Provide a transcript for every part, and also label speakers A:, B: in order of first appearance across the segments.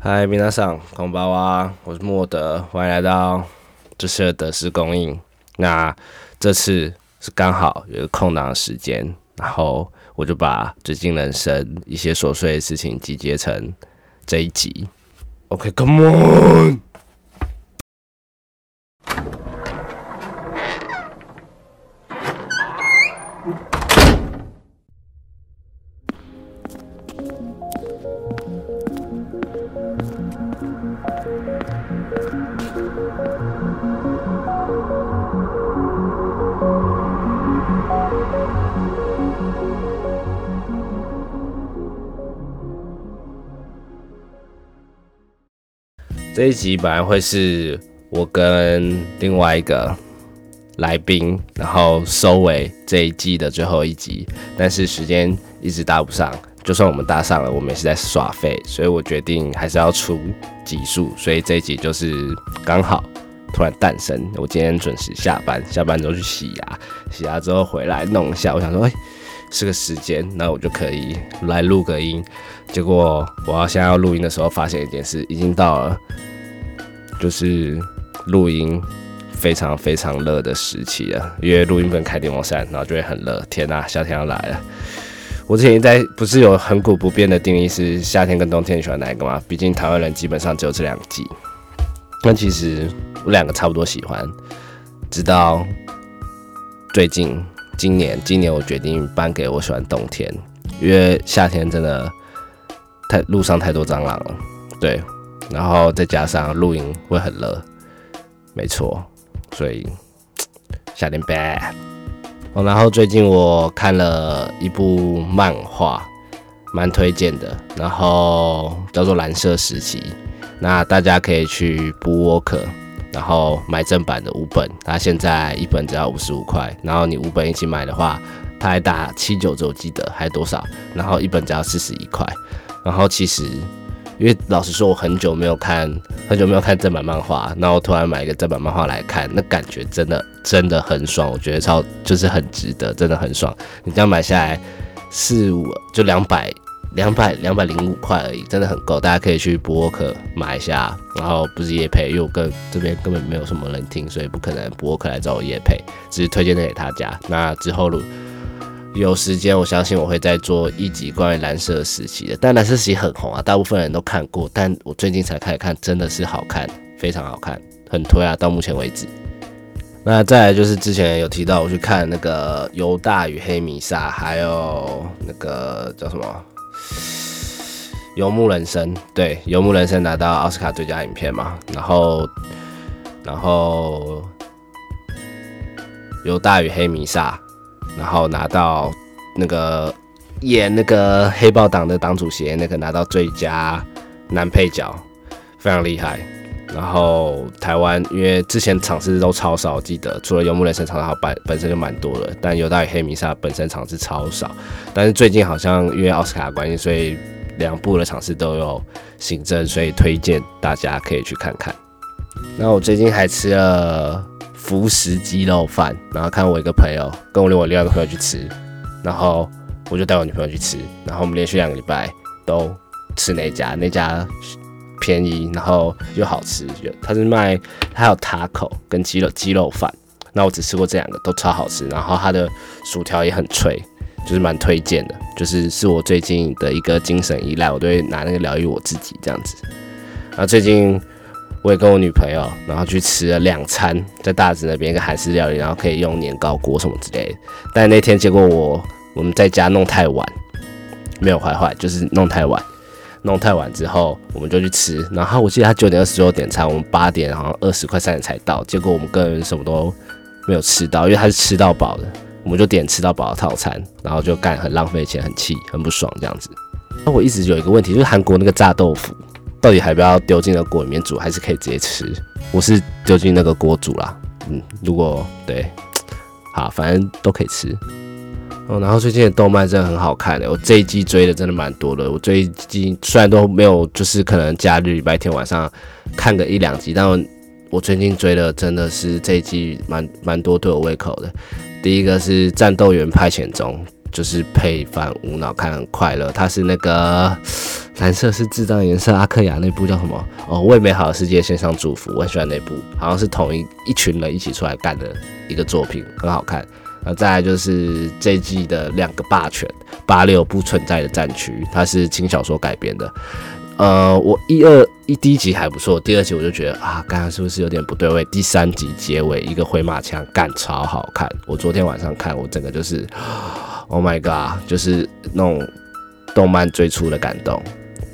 A: 嗨，皆さん、こんばんは，我是莫德，欢迎来到这次的德式供应。那这次是刚好有个空档的时间，然后我就把最近人生一些琐碎的事情集结成这一集。OK，Come on。 这一集本来会是我跟另外一个来宾，然后收尾这一季的最后一集，但是时间一直搭不上。就算我们搭上了，我们也是在耍废，所以我决定还是要出集数，所以这一集就是刚好突然诞生。我今天准时下班，下班之后去洗牙，洗牙之后回来弄一下，我想说，哎，是个时间，那我就可以来录个音。结果我要现在要录音的时候，发现一件事，已经到了。就是录音非常非常热的时期了，因为录音不能开电风扇，然后就会很热。天呐，夏天要来了！我之前在不是有恒古不变的定义是夏天跟冬天你喜欢哪一个吗？毕竟台湾人基本上只有这两季。那其实我两个差不多喜欢，直到最近今年，今年我决定颁给我喜欢冬天，因为夏天真的太路上太多蟑螂了。对。然后再加上露营会很热，没错，所以夏天 bad。然后最近我看了一部漫画，蛮推荐的，然后叫做《蓝色时期》，那大家可以去补沃克，然后买正版的五本，它现在一本只要五十五块，然后你五本一起买的话，它还打七九折，我记得还多少，然后一本只要四十一块，然后其实。因为老实说，我很久没有看，很久没有看正版漫画，然后突然买一个正版漫画来看，那感觉真的真的很爽，我觉得超就是很值得，真的很爽。你这样买下来四五就两百两百两百零五块而已，真的很够，大家可以去博客买一下。然后不是叶配，因为我跟这边根本没有什么人听，所以不可能博客来找我叶配，只是推荐给他家。那之后如有时间，我相信我会再做一集关于蓝色时期的。但蓝色时期很红啊，大部分人都看过。但我最近才开始看，真的是好看，非常好看，很推啊！到目前为止，那再来就是之前有提到我去看那个《犹大与黑弥撒》，还有那个叫什么《游牧人生》。对，《游牧人生》拿到奥斯卡最佳影片嘛。然后，然后《犹大与黑弥撒》。然后拿到那个演那个黑豹党的党主席那个拿到最佳男配角，非常厉害。然后台湾因为之前场次都超少，记得除了游牧人生场次本本身就蛮多的，但犹大与黑弥撒本身场次超少。但是最近好像因为奥斯卡关系，所以两部的场次都有新增，所以推荐大家可以去看看。那我最近还吃了。福食鸡肉饭，然后看我一个朋友跟我另外另外一个朋友去吃，然后我就带我女朋友去吃，然后我们连续两个礼拜都吃那家，那家便宜，然后又好吃，他是卖还有塔口跟鸡肉鸡肉饭，那我只吃过这两个都超好吃，然后它的薯条也很脆，就是蛮推荐的，就是是我最近的一个精神依赖，我都会拿那个疗愈我自己这样子，然后最近。我也跟我女朋友，然后去吃了两餐，在大直那边一个韩式料理，然后可以用年糕锅什么之类的。但那天结果我我们在家弄太晚，没有坏坏，就是弄太晚，弄太晚之后我们就去吃。然后我记得他九点二十九点餐，我们八点然后二十块三点才到。结果我们个人什么都没有吃到，因为他是吃到饱的，我们就点吃到饱的套餐，然后就干很浪费钱，很气，很不爽这样子。那我一直有一个问题，就是韩国那个炸豆腐。到底还不要丢进了锅里面煮，还是可以直接吃？我是丢进那个锅煮啦。嗯，如果对，好，反正都可以吃。哦，然后最近的动漫真的很好看的，我这一季追的真的蛮多的。我最近虽然都没有，就是可能假日礼拜天晚上看个一两集，但我最近追的真的是这一季蛮蛮多对我胃口的。第一个是《战斗员派遣中》。就是配饭无脑看很快乐。它是那个 蓝色是智障颜色，阿克雅那部叫什么？哦，为美好的世界献上祝福，我很喜欢那部，好像是同一一群人一起出来干的一个作品，很好看。那再来就是这季的两个霸权八六不存在的战区，它是轻小说改编的。呃，我一二一第一集还不错，第二集我就觉得啊，刚刚是不是有点不对位？第三集结尾一个回马枪干超好看，我昨天晚上看，我整个就是 ，Oh my god，就是那种动漫最初的感动。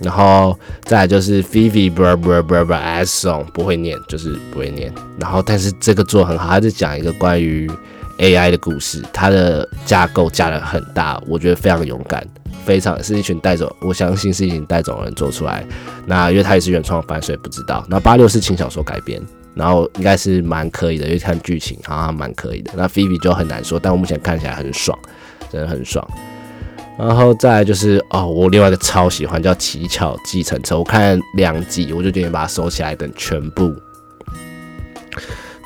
A: 然后再来就是 Vivi br br br br song 不会念，就是不会念。然后但是这个做很好，他是讲一个关于 AI 的故事，它的架构架得很大，我觉得非常勇敢。非常是一群带走，我相信是一群带走人做出来。那因为他也是原创番，所以不知道。那八六是轻小说改编，然后应该是蛮可以的，因为看剧情好像蛮可以的。那菲比就很难说，但我目前看起来很爽，真的很爽。然后再来就是哦，我另外一个超喜欢叫《乞巧计程车》，我看两集我就决定把它收起来，等全部，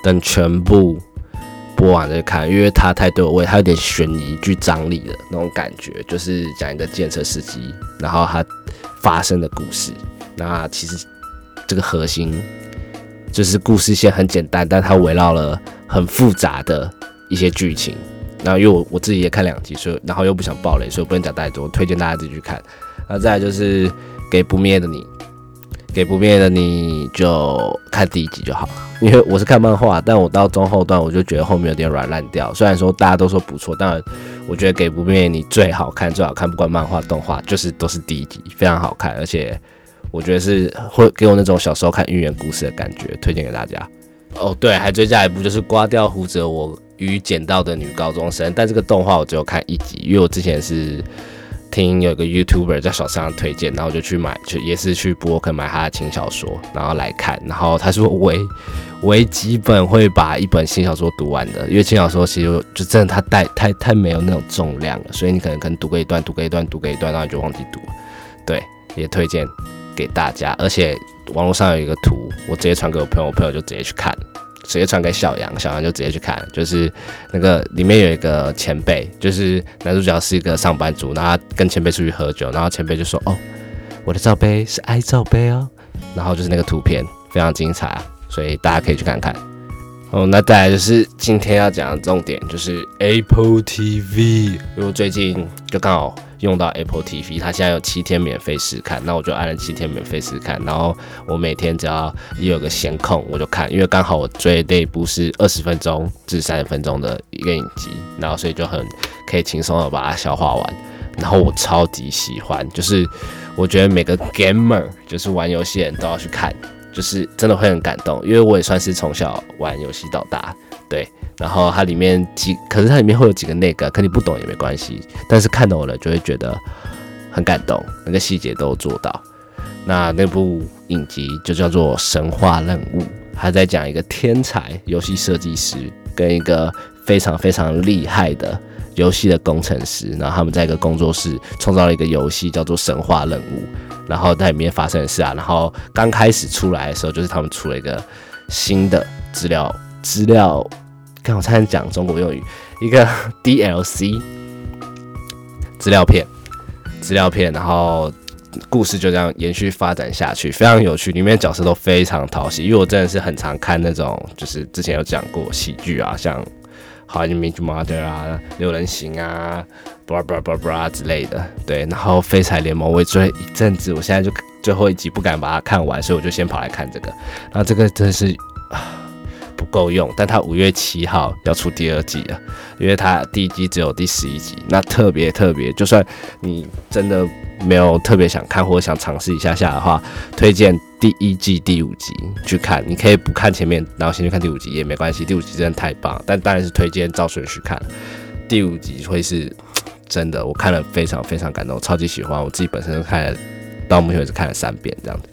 A: 等全部。播完再看，因为它太对我味，它有点悬疑具张力的那种感觉，就是讲一个建设司机，然后他发生的故事。那其实这个核心就是故事线很简单，但它围绕了很复杂的一些剧情。然后因为我我自己也看两集，所以然后又不想暴雷，所以不能讲太多，推荐大家自己去看。那再就是给不灭的你。给不灭的你就看第一集就好了，因为我是看漫画，但我到中后段我就觉得后面有点软烂掉。虽然说大家都说不错，但我觉得给不灭你最好看，最好看，不管漫画动画，就是都是第一集，非常好看，而且我觉得是会给我那种小时候看寓言故事的感觉，推荐给大家。哦，对，还追加一部就是刮掉胡子我与捡到的女高中生，但这个动画我只有看一集，因为我之前是。听有个 YouTuber 在手上推荐，然后我就去买，就也是去博客买他的轻小说，然后来看。然后他说唯唯几本会把一本新小说读完的，因为轻小说其实就真的它带太太没有那种重量了，所以你可能可能读个一段，读个一段，读个一段，然后你就忘记读。对，也推荐给大家。而且网络上有一个图，我直接传给我朋友，我朋友就直接去看。直接传给小杨，小杨就直接去看，就是那个里面有一个前辈，就是男主角是一个上班族，然后跟前辈出去喝酒，然后前辈就说：“哦，我的罩杯是爱罩杯哦。”然后就是那个图片非常精彩，所以大家可以去看看。哦，那再来就是今天要讲的重点，就是 Apple TV，因为最近就刚好。用到 Apple TV，它现在有七天免费试看，那我就按了七天免费试看，然后我每天只要一有个闲空我就看，因为刚好我追那部是二十分钟至三十分钟的一个影集，然后所以就很可以轻松的把它消化完，然后我超级喜欢，就是我觉得每个 gamer 就是玩游戏人都要去看，就是真的会很感动，因为我也算是从小玩游戏到大，对。然后它里面几，可是它里面会有几个那个，可你不懂也没关系，但是看懂了就会觉得很感动，那个细节都做到。那那部影集就叫做《神话任务》，他在讲一个天才游戏设计师跟一个非常非常厉害的游戏的工程师，然后他们在一个工作室创造了一个游戏叫做《神话任务》，然后在里面发生的事啊，然后刚开始出来的时候就是他们出了一个新的资料资料。看我差点讲中国用语，一个 DLC 资料片，资料片，然后故事就这样延续发展下去，非常有趣，里面角色都非常讨喜。因为我真的是很常看那种，就是之前有讲过喜剧啊，像《How I Met Your Mother》啊，《六人行》啊，布拉布拉布拉布拉之类的。对，然后《废柴联盟》我也追一阵子，我现在就最后一集不敢把它看完，所以我就先跑来看这个。那这个真的是啊。够用，但他五月七号要出第二季了，因为他第一季只有第十一集，那特别特别，就算你真的没有特别想看或者想尝试一下下的话，推荐第一季第五集去看。你可以不看前面，然后先去看第五集也没关系，第五集真的太棒。但当然是推荐照顺序看，第五集会是真的，我看了非常非常感动，超级喜欢。我自己本身看了，到目前为止看了三遍这样子。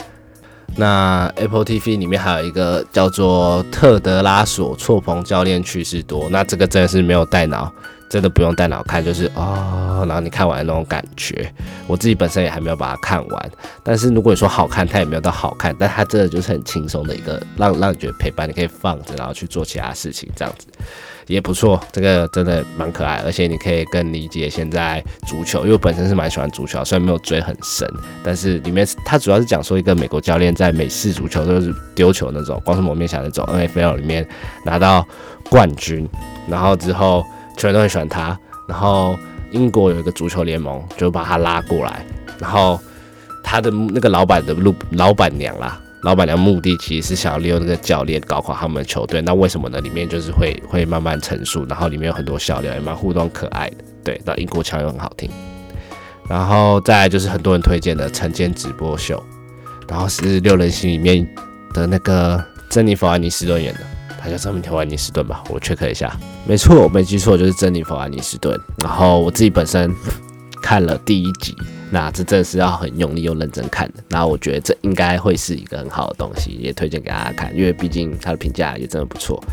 A: 那 Apple TV 里面还有一个叫做特德拉索错棚教练趣事多，那这个真的是没有带脑，真的不用带脑看，就是哦，然后你看完那种感觉。我自己本身也还没有把它看完，但是如果你说好看，它也没有到好看，但它真的就是很轻松的一个，让让你觉得陪伴，你可以放着，然后去做其他事情，这样子也不错。这个真的蛮可爱，而且你可以更理解现在足球，因为我本身是蛮喜欢足球，虽然没有追很深，但是里面它主要是讲说一个美国教练在美式足球就是丢球那种，光是蒙面侠那种 NFL 里面拿到冠军，然后之后球员都很喜欢他，然后。英国有一个足球联盟，就把他拉过来，然后他的那个老板的路老板娘啦，老板娘目的其实是想要利用那个教练搞垮他们的球队。那为什么呢？里面就是会会慢慢陈述，然后里面有很多笑料，也蛮互动可爱的。对，那英国腔又很好听。然后再来就是很多人推荐的晨间直播秀，然后是六人行里面的那个珍妮弗安妮斯顿演的。他叫珍妮弗·安妮斯顿吧，我 check 一下，没错，我没记错，就是珍妮弗·安妮斯顿。然后我自己本身看了第一集，那这真的是要很用力又认真看的。那我觉得这应该会是一个很好的东西，也推荐给大家看，因为毕竟它的评价也真的不错。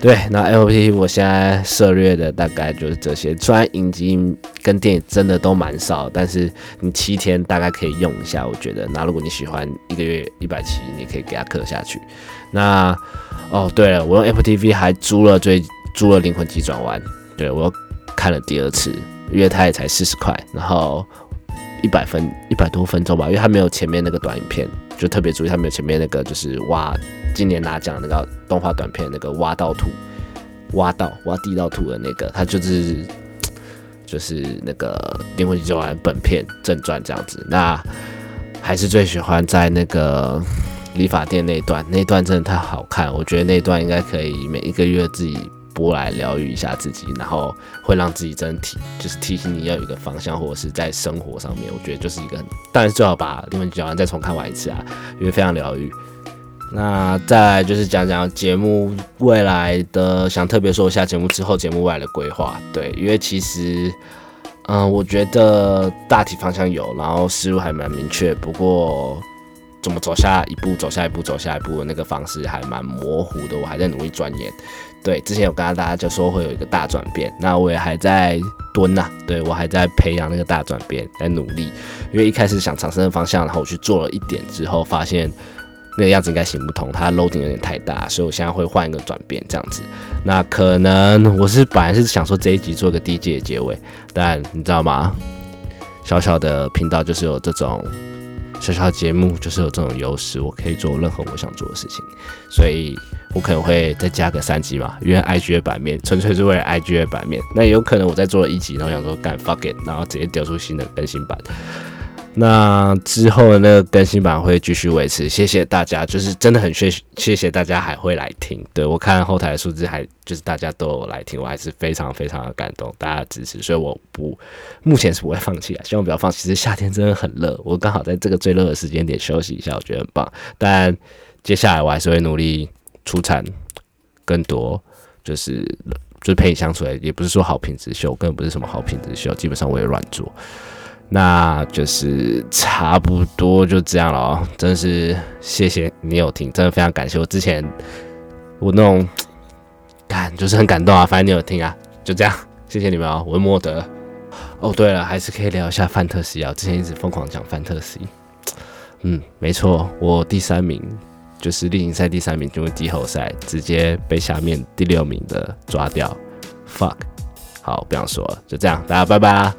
A: 对，那 L P 我现在涉猎的大概就是这些，虽然影集跟电影真的都蛮少，但是你七天大概可以用一下，我觉得。那如果你喜欢一个月一百七，你可以给它刻下去。那哦，对了，我用 Apple TV 还租了最租了《灵魂急转弯》，对我又看了第二次，因为它也才四十块，然后一百分一百多分钟吧，因为它没有前面那个短影片，就特别注意它没有前面那个就是挖今年拿奖那个动画短片那个挖到土挖到挖地道土的那个，它就是就是那个《灵魂急转弯》本片正传这样子。那还是最喜欢在那个。理发店那段，那段真的太好看，我觉得那段应该可以每一个月自己播来疗愈一下自己，然后会让自己真提，就是提醒你要有一个方向，或者是在生活上面，我觉得就是一个，当然最好把《灵魂讲完再重看完一次啊，因为非常疗愈。那再来就是讲讲节目未来的，想特别说一下节目之后节目未来的规划，对，因为其实，嗯，我觉得大体方向有，然后思路还蛮明确，不过。怎么走下一步，走下一步，走下一步的那个方式还蛮模糊的，我还在努力钻研。对，之前有跟大家就说会有一个大转变，那我也还在蹲呐，对我还在培养那个大转变，在努力。因为一开始想尝试的方向，然后我去做了一点之后，发现那个样子应该行不通，它 loading 有点太大，所以我现在会换一个转变这样子。那可能我是本来是想说这一集做个第一季的结尾，但你知道吗？小小的频道就是有这种。小小节目就是有这种优势，我可以做任何我想做的事情，所以我可能会再加个三集嘛，因为 IG 的版面纯粹是为了 IG 的版面，那也有可能我在做了一集，然后想说干 fuck it，然后直接丢出新的更新版。那之后的那个更新版会继续维持，谢谢大家，就是真的很谢谢谢大家还会来听。对我看后台的数字还就是大家都有来听，我还是非常非常的感动，大家支持，所以我不目前是不会放弃啊，希望不要放弃。其实夏天真的很热，我刚好在这个最热的时间点休息一下，我觉得很棒。但接下来我还是会努力出产更多，就是就是陪你相处，也不是说好品质秀，根本不是什么好品质秀，基本上我也乱做。那就是差不多就这样了哦，真是谢谢你有听，真的非常感谢我之前我那种 感就是很感动啊，反正你有听啊，就这样，谢谢你们哦，我是莫德。哦，对了，还是可以聊一下范特西啊，之前一直疯狂讲范特西，嗯，没错，我第三名就是例行赛第三名进入季后赛，直接被下面第六名的抓掉，fuck，好，不想说了，就这样，大家拜拜啦。